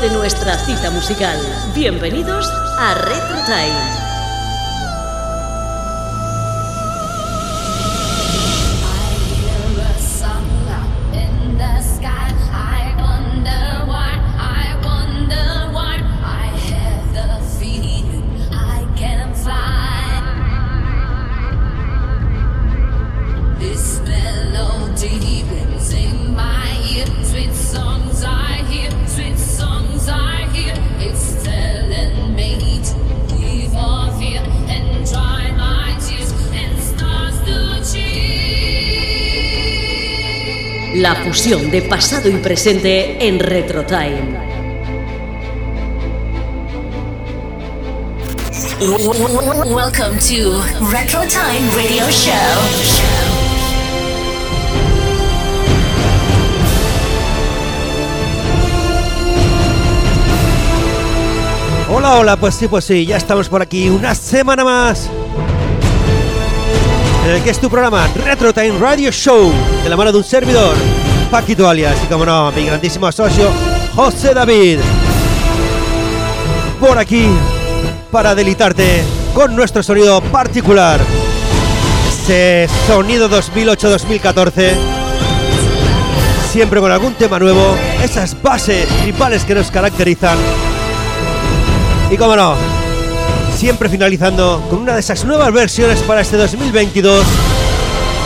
De nuestra cita musical. Bienvenidos a Retro Time. La fusión de pasado y presente en Retro Time. Welcome to Retro Time Radio Show. Hola, hola, pues sí, pues sí, ya estamos por aquí una semana más en el que es tu programa Retro Time Radio Show, de la mano de un servidor, Paquito Alias, y como no, mi grandísimo socio, José David. Por aquí, para delitarte con nuestro sonido particular. Ese sonido 2008-2014. Siempre con algún tema nuevo, esas bases tripales que nos caracterizan. Y como no, siempre finalizando con una de esas nuevas versiones para este 2022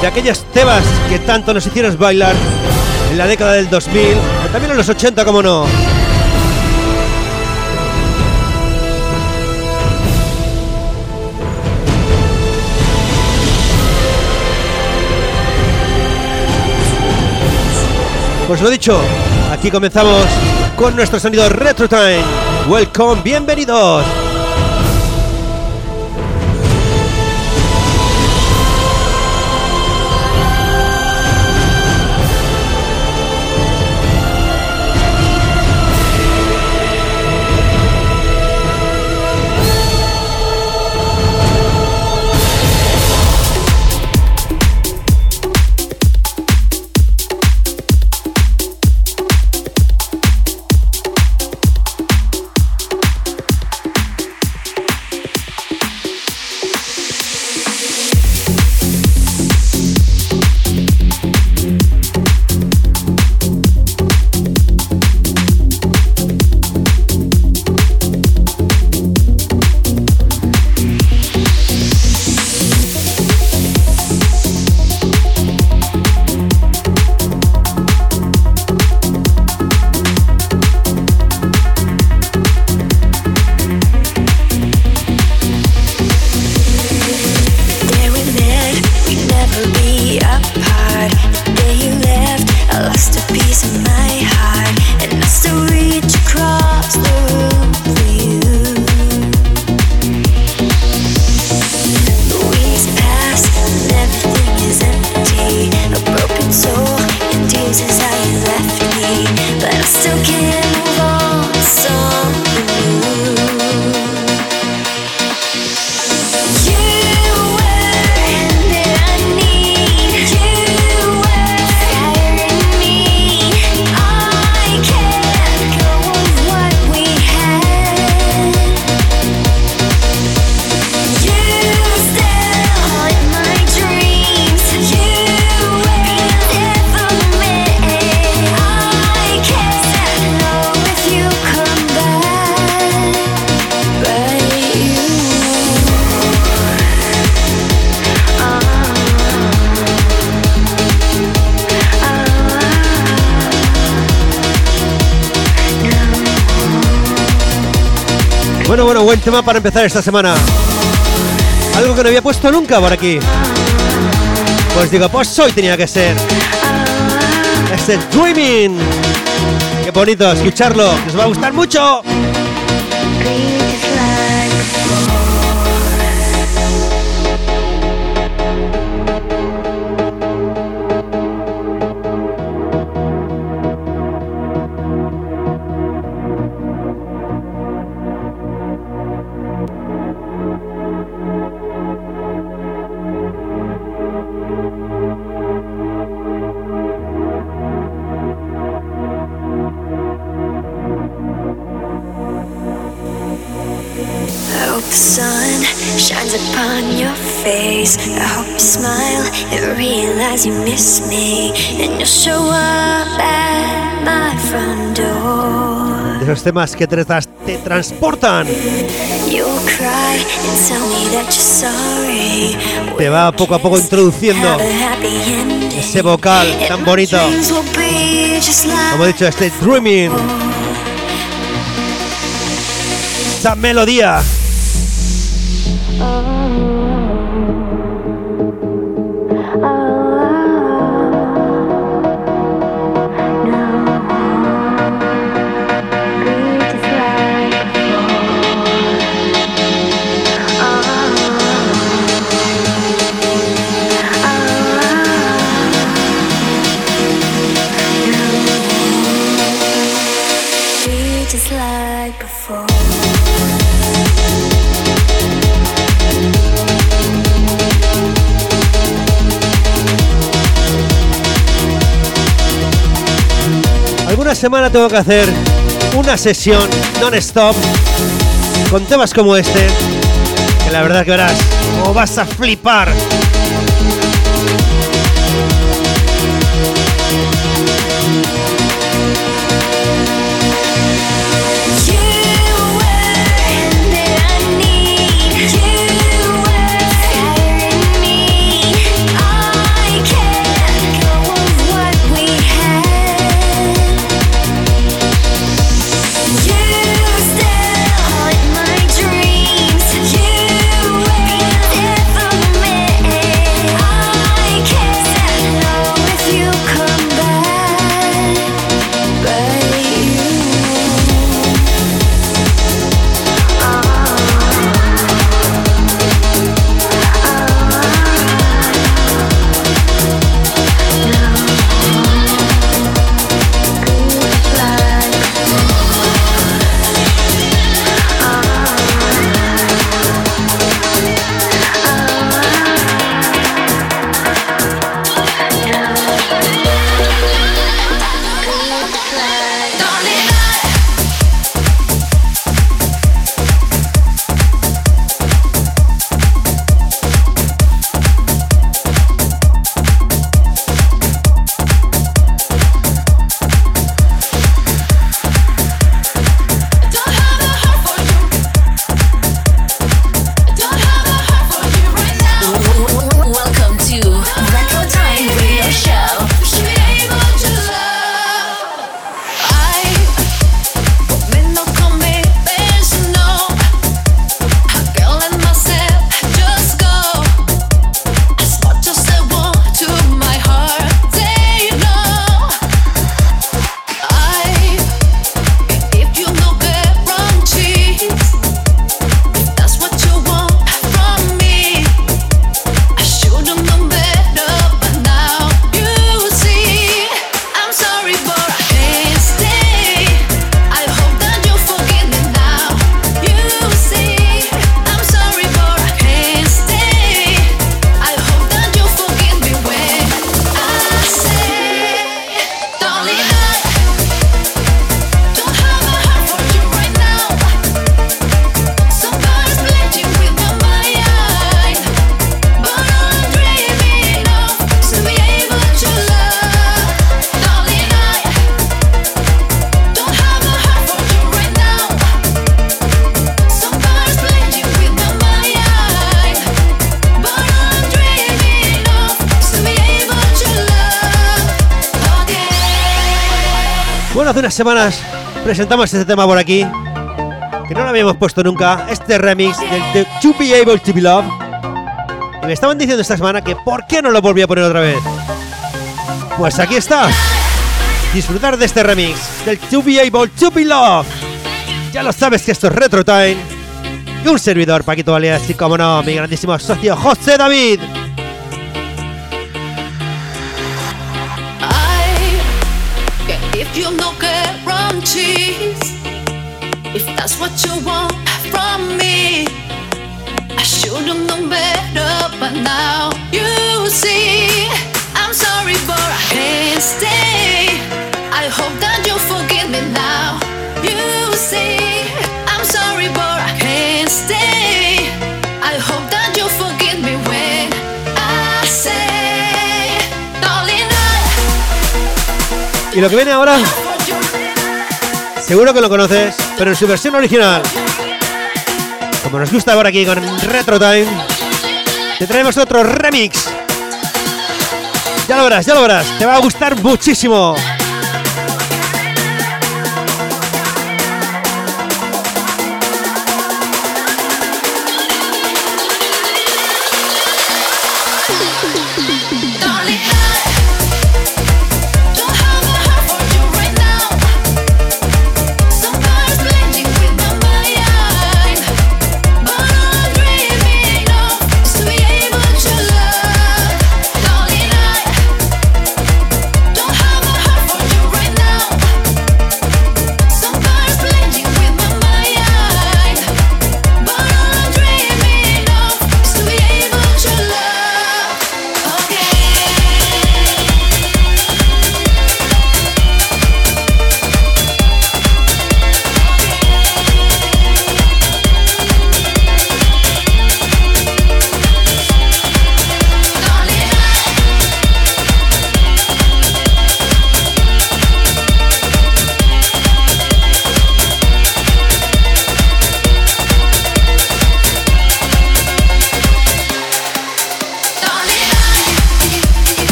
de aquellas temas que tanto nos hicieron bailar en la década del 2000, pero también en los 80, como no. Pues lo dicho, aquí comenzamos con nuestro sonido Retro Time. Welcome, bienvenidos. Tema para empezar esta semana. Algo que no había puesto nunca por aquí. Pues digo, pues hoy tenía que ser. Este Dreaming. Qué bonito escucharlo, que os va a gustar mucho. Temas que te, te transportan, te va poco a poco introduciendo ese vocal tan bonito. Como he dicho, este Dreaming, esa melodía. Alguna semana tengo que hacer una sesión non-stop con temas como este, que la verdad que verás, o vas a flipar. Semanas presentamos este tema por aquí, que no lo habíamos puesto nunca, este remix del de To Be Able to Be Loved. Y me estaban diciendo esta semana que por qué no lo volví a poner otra vez. Pues aquí está. Disfrutar de este remix del To Be Able to Be Loved. Ya lo sabes que esto es Retro Time. Y un servidor, Paquito Valias, y como no, mi grandísimo socio José David. cheese. If that's what you want from me, I should've known better But now. You see, I'm sorry for I can't stay. I hope that you forgive me now. You see, I'm sorry I can't stay. I hope that you forgive me when I say, lo que viene ahora Seguro que lo conoces, pero en su versión original. Como nos gusta ahora aquí con Retro Time, te traemos otro remix. Ya lo verás, ya lo verás, te va a gustar muchísimo.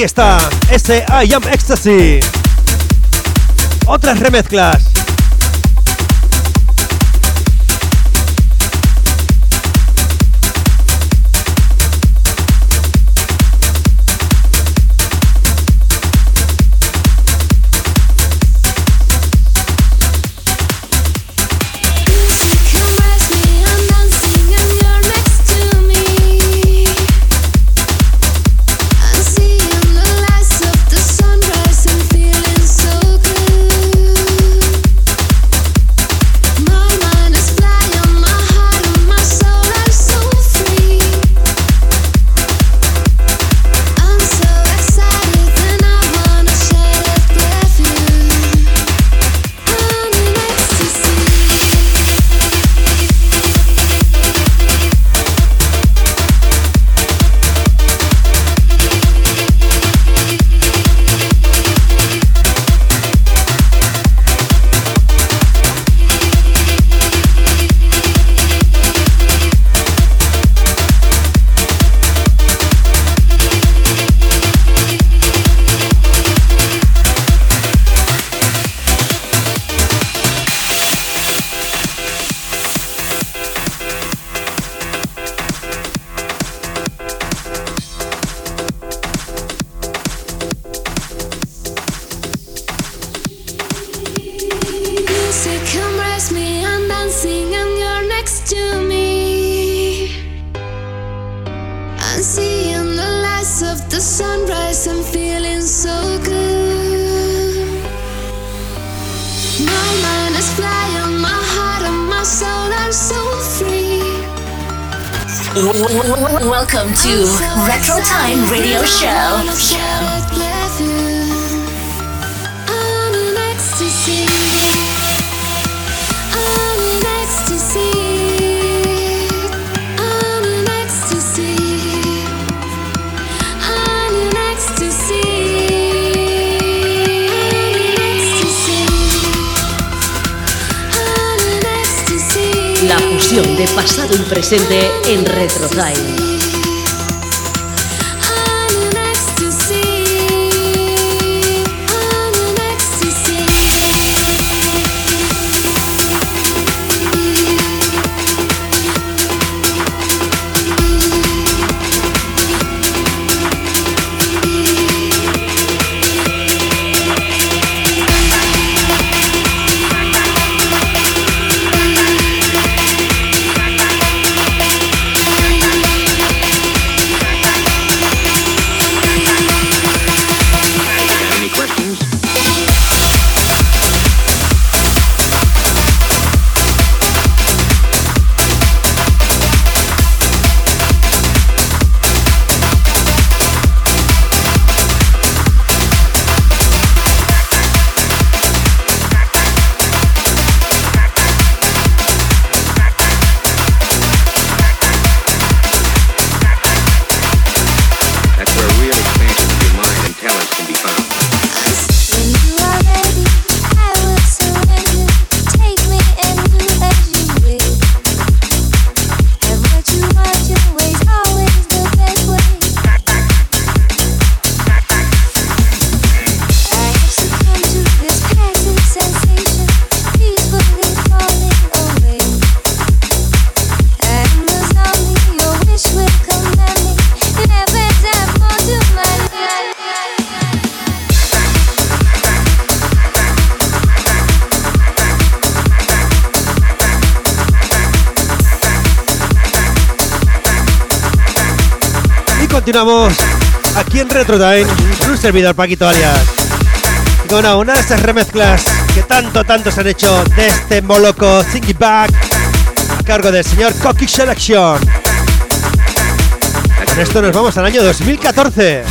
Aquí está ese I Am Ecstasy. Otras remezclas. de pasado y presente en RetroTime. continuamos aquí en Retro Time, un servidor Paquito Alias. Con bueno, una de esas remezclas que tanto, tanto se han hecho de este moloco Thinking Back a cargo del señor Cocky Selection. Con esto nos vamos al año 2014.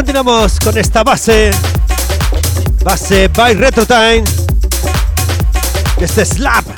continuamos con esta base. Base by Retro Time. Este slap.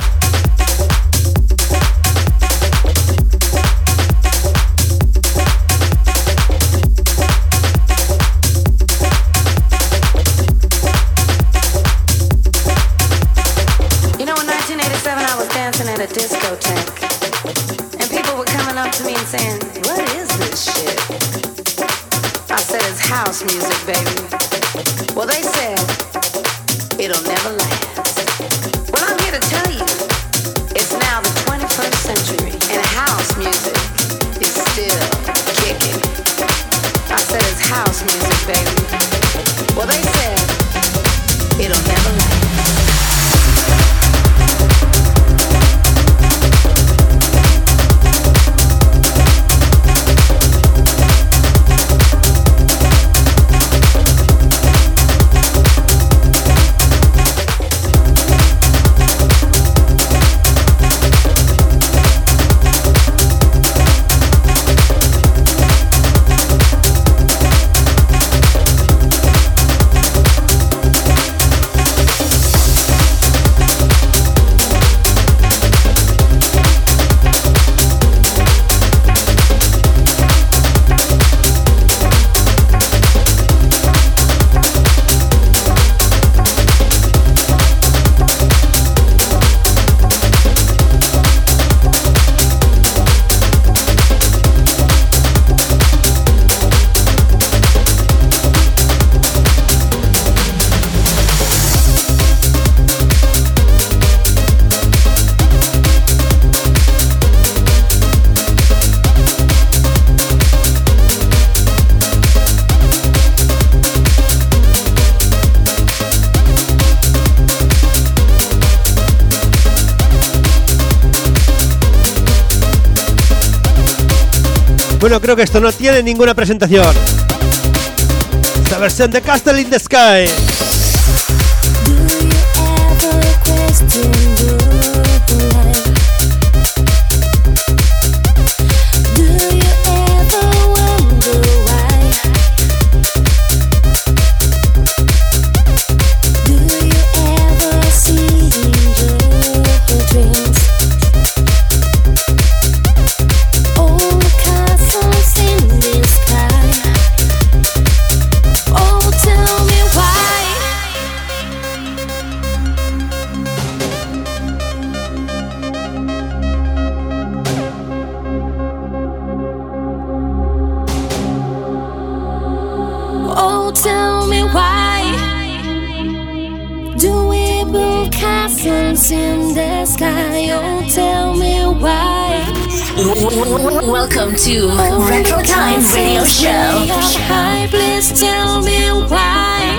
Bueno, creo que esto no tiene ninguna presentación. Esta versión de Castle in the Sky. Welcome to Retro Time Radio Show. Hi, please tell me why.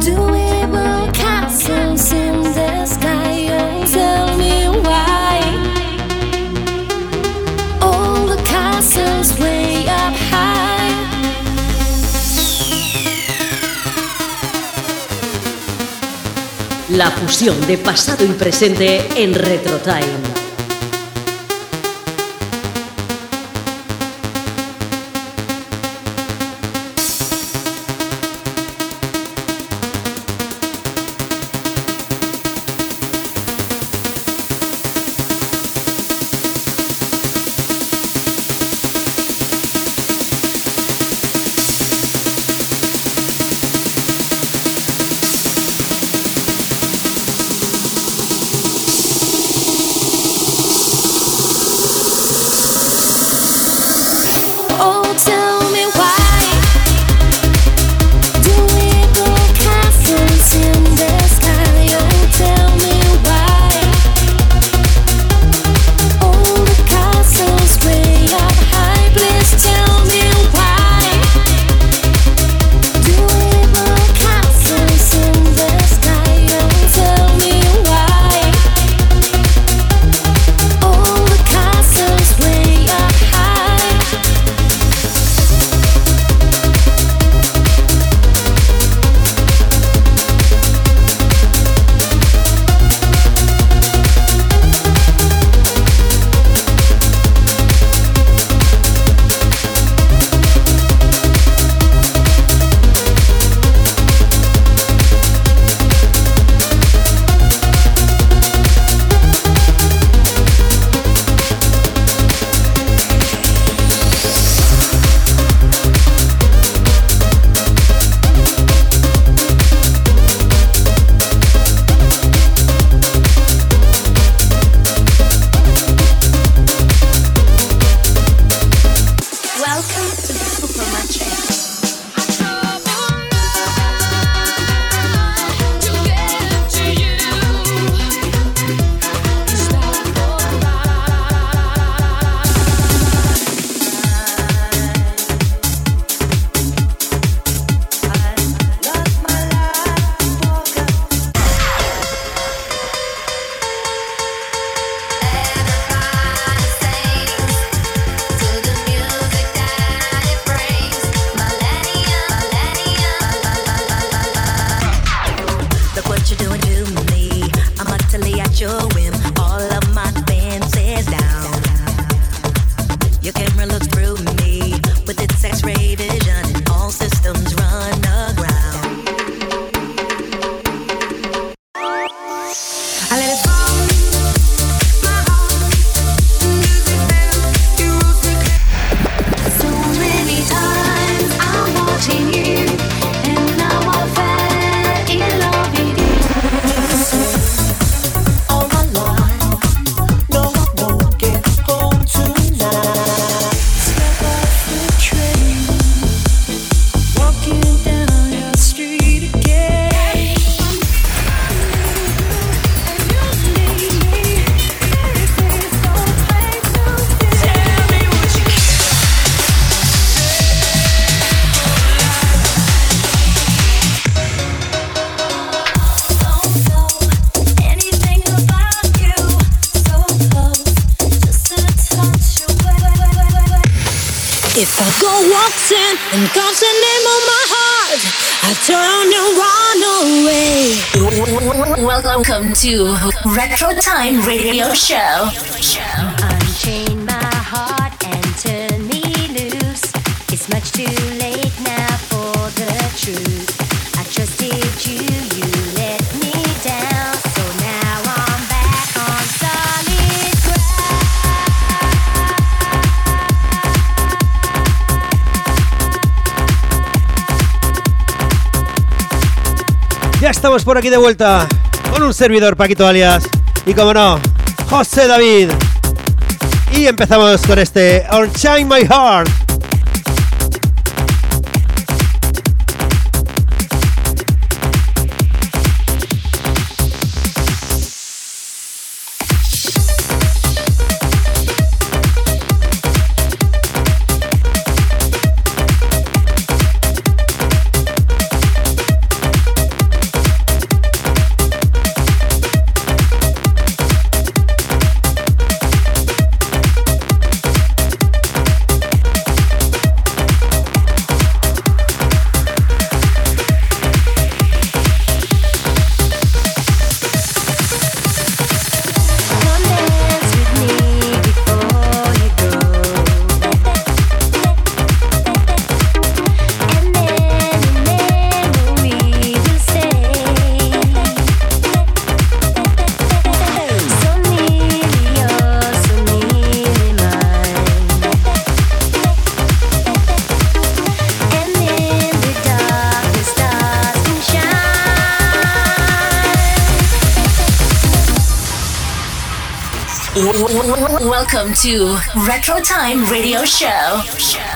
Do we build castles in the sky? Oh, tell me why. All the castles way up high. La fusión de pasado y presente en Retro Time. To Retro Time Radio Show. Unchain my heart and turn me loose. It's much too late now for the truth. I trusted you, you let me down. So now I'm back on solid ground. Ya estamos por aquí de vuelta con un servidor Paquito Alias y como no, José David. Y empezamos con este Unchain My Heart. Welcome to Retro Time Radio Show.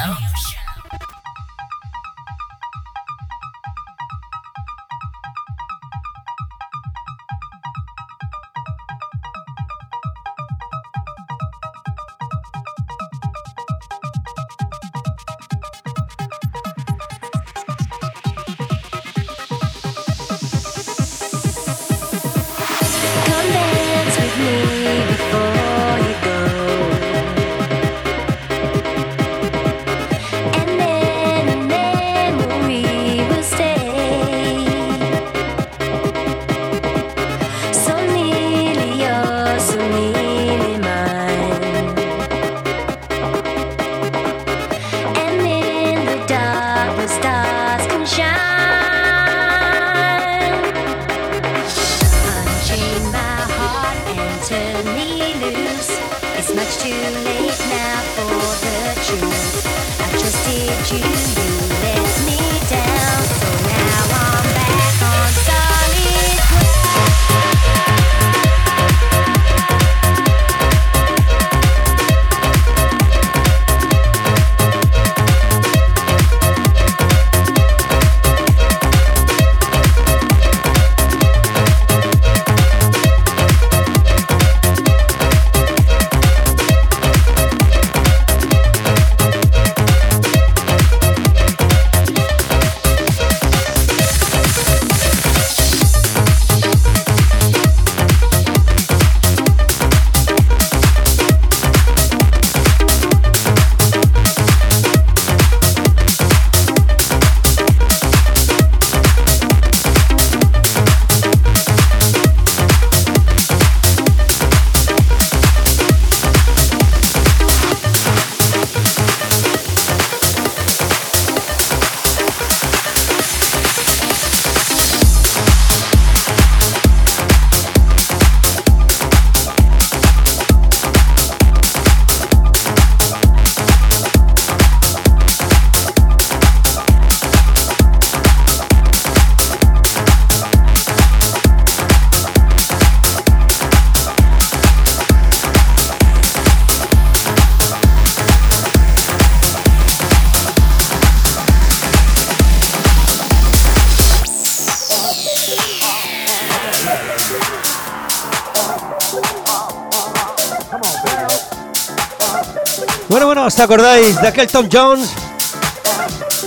¿Os acordáis de aquel Tom Jones?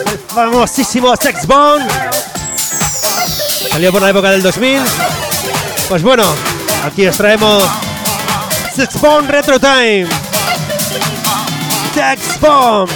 El famosísimo Sex Bomb. Salió por la época del 2000. Pues bueno, aquí os traemos Sex Bomb Retro Time. Sex Bomb.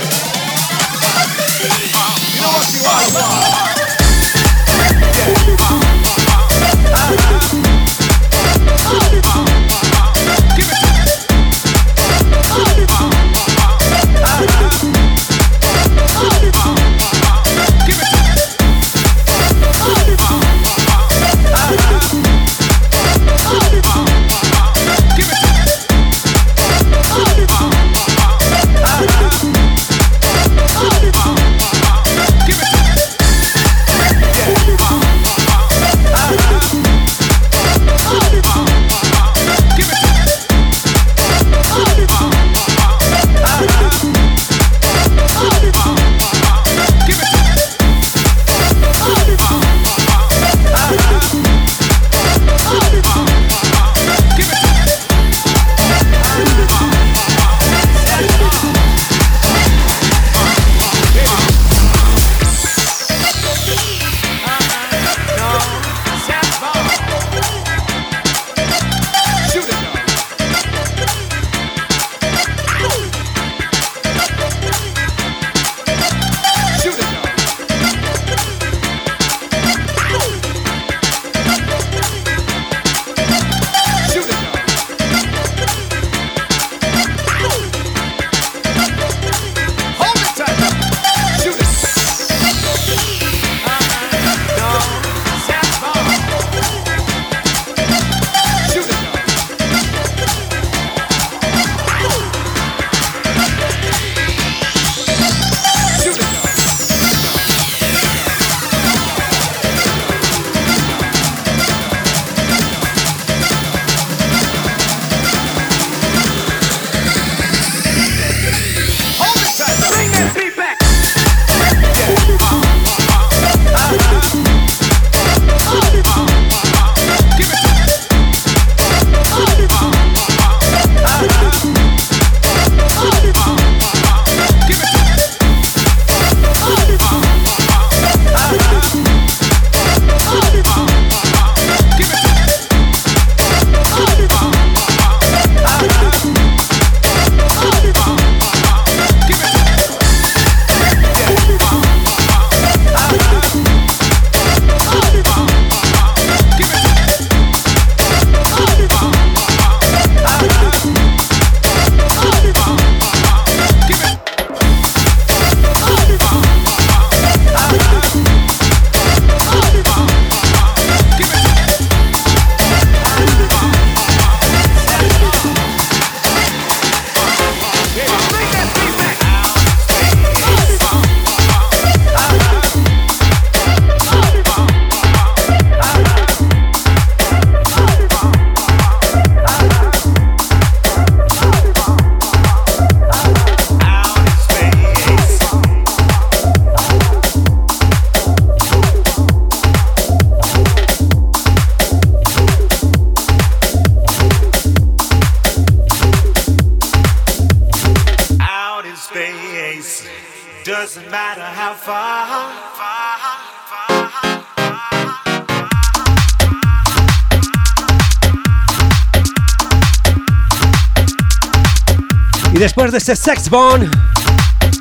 Este Sex Bomb,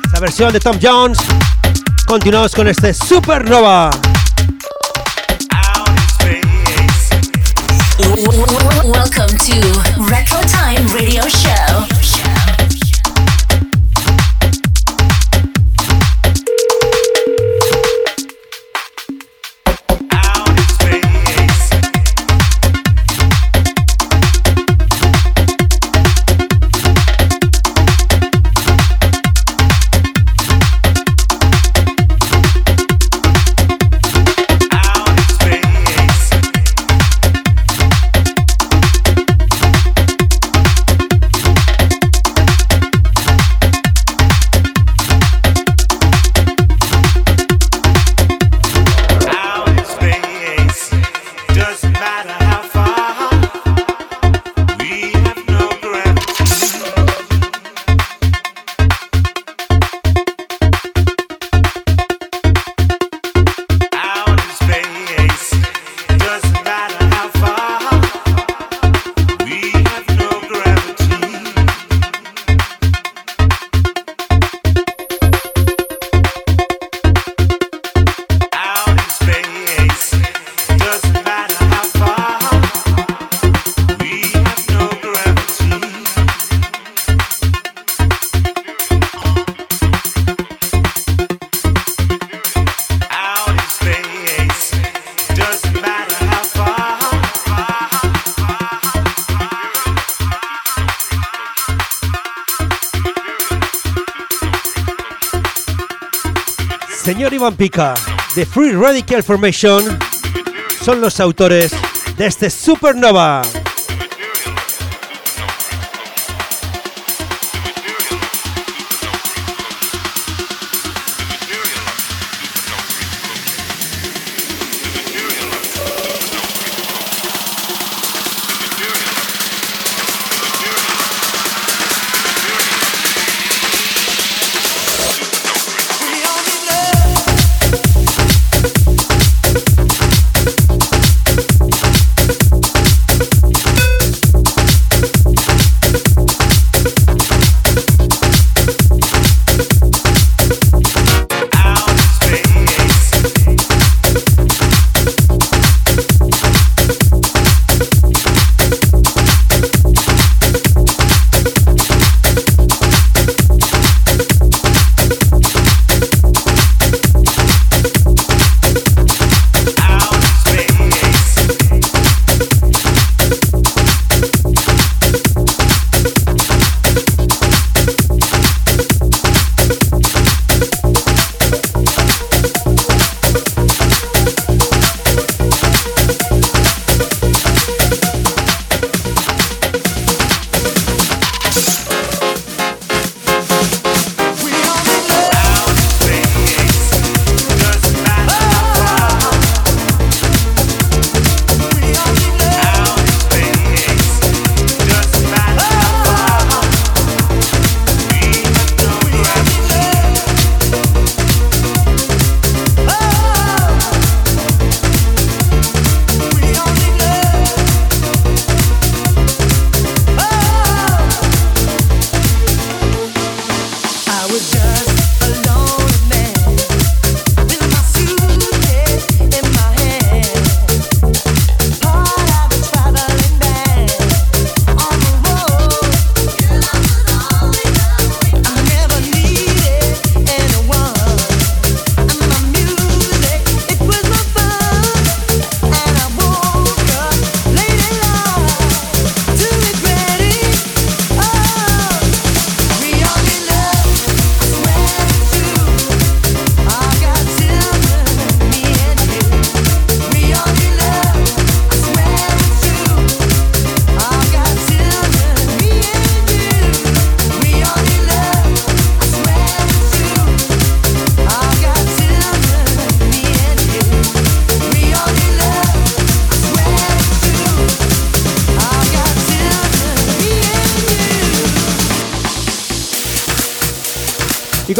esa versión de Tom Jones, continuamos con este Supernova. De Free Radical Formation son los autores de este Supernova.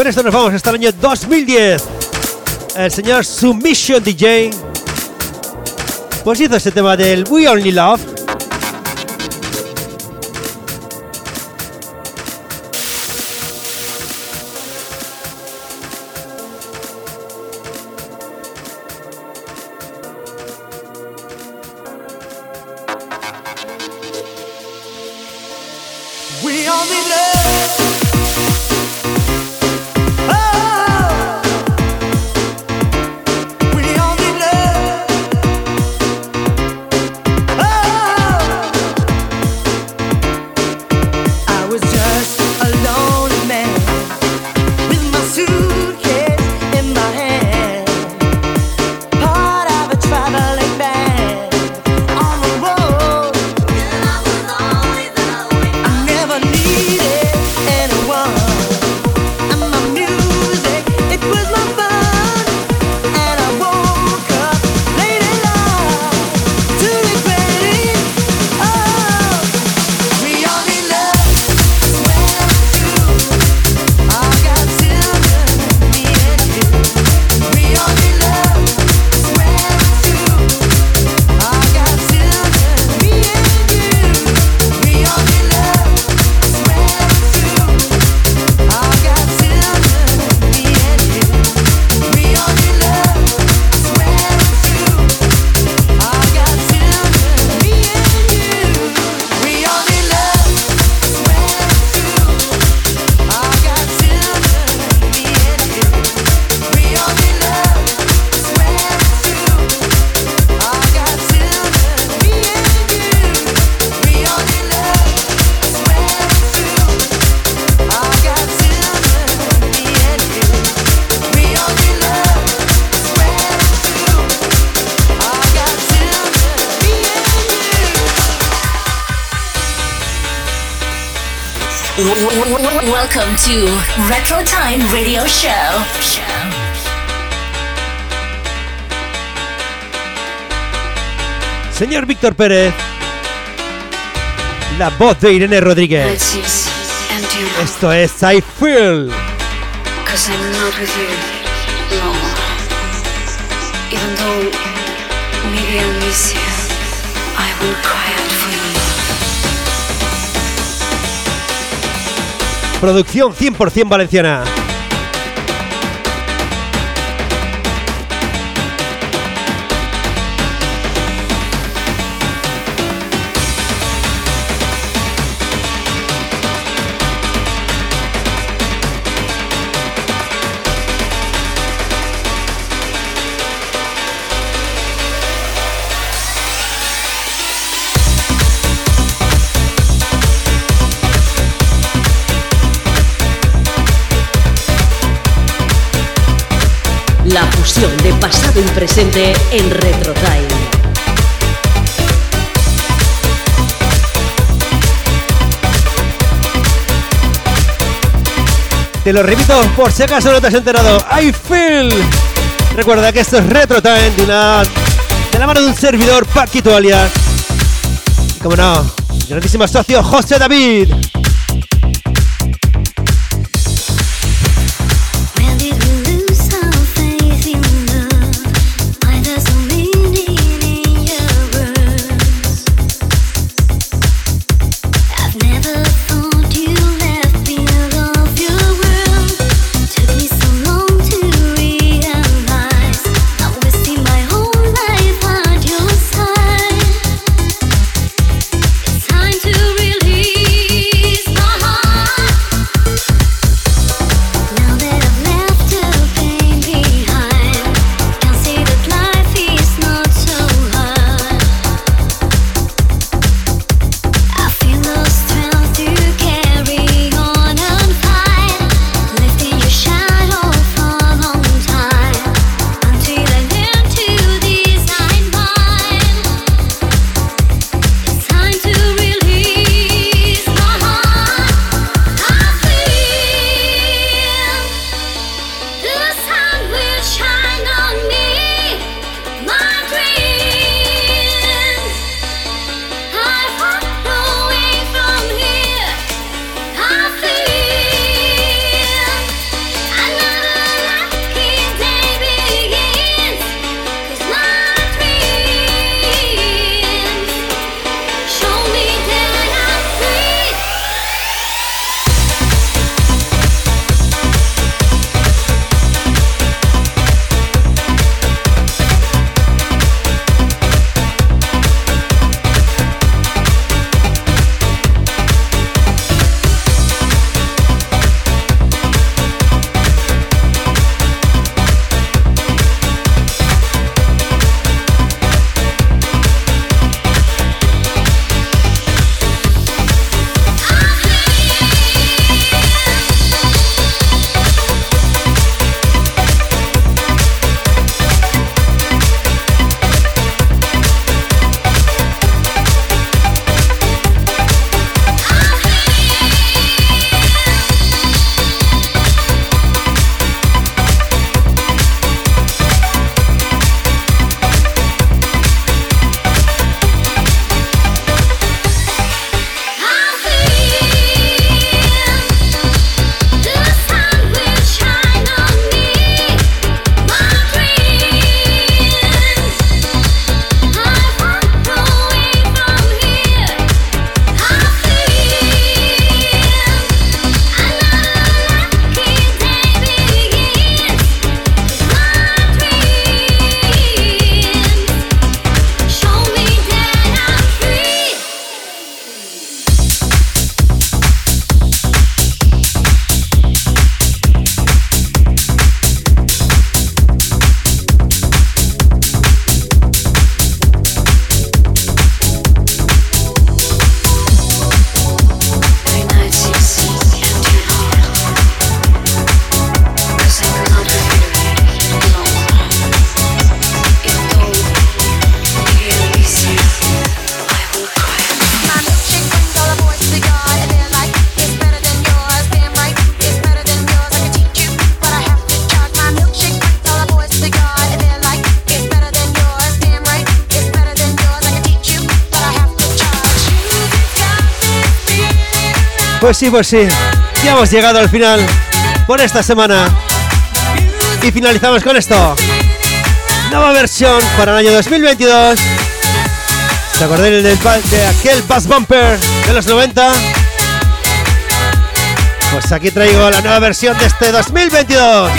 Con esto nos vamos hasta el año 2010. El señor Submission DJ pues hizo este tema del We Only Love. We only love. Welcome to Retro Time Radio Show. Señor Víctor Pérez. La voz de Irene Rodríguez. Esto es I Feel. Cause I'm not with you no more. Even though maybe I miss you, I will cry Producción 100% valenciana. Pasado y presente en Retro Time. Te lo repito por si acaso no te has enterado. I Feel. Recuerda que esto es Retro Time de, de la mano de un servidor, Paquito Alias. Y como no, grandísimo socio José David. Pues sí, pues sí. Ya hemos llegado al final por esta semana. Y finalizamos con esto. Nueva versión para el año 2022. ¿Se acordáis del, de aquel Bass Bumper de los 90? Pues aquí traigo la nueva versión de este 2022.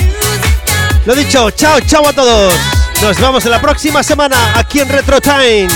Lo dicho, chao, chao a todos. Nos vemos en la próxima semana aquí en Retro Time.